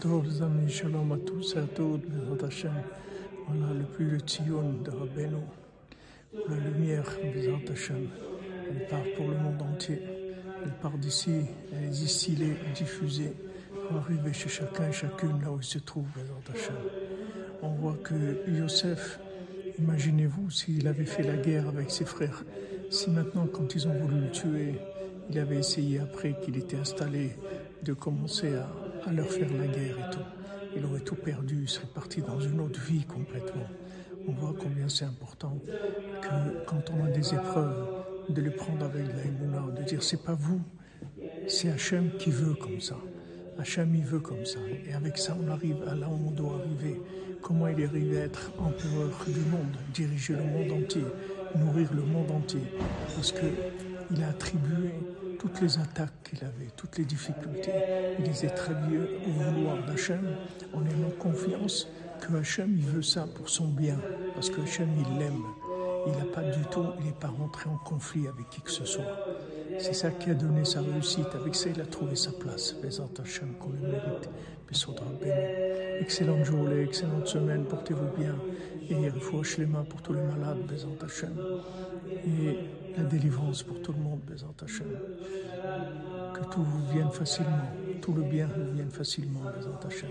Tov, les amis, shalom à tous et à toutes. Voilà le plus de Tzion de Rabbeinu. La lumière, Bezrat Hashem, elle part pour le monde entier. Elle part d'ici, elle est distillée, diffusée, pour arriver chez chacun et chacune là où il se trouve, Bezrat Hashem. On voit que Yosef, imaginez-vous s'il avait fait la guerre avec ses frères, si maintenant, quand ils ont voulu le tuer, il avait essayé après qu'il était installé de commencer à à leur faire la guerre et tout. Il aurait tout perdu, il serait parti dans une autre vie complètement. On voit combien c'est important que quand on a des épreuves, de les prendre avec la de dire c'est pas vous, c'est Hachem qui veut comme ça. Hachem il veut comme ça. Et avec ça, on arrive à là où on doit arriver. Comment il est arrivé à être empereur du monde, diriger le monde entier, nourrir le monde entier? Parce que il a attribué toutes les attaques qu'il avait, toutes les difficultés. Il les attribuait au vouloir d'Hachem en ayant confiance que Hachem veut ça pour son bien, parce que Hachem il l'aime. Il n'a pas du tout, il n'est pas rentré en conflit avec qui que ce soit. C'est ça qui a donné sa réussite. Avec ça, il a trouvé sa place. Bézant Hachem, qu'on le mérite. Excellente journée, excellente semaine, portez-vous bien. Et faut les mains pour tous les malades, Bézant Hachem. Et la délivrance pour tout le monde, Bézant Hachem. Que tout vous vienne facilement, tout le bien vous vienne facilement, Bézant Hachem.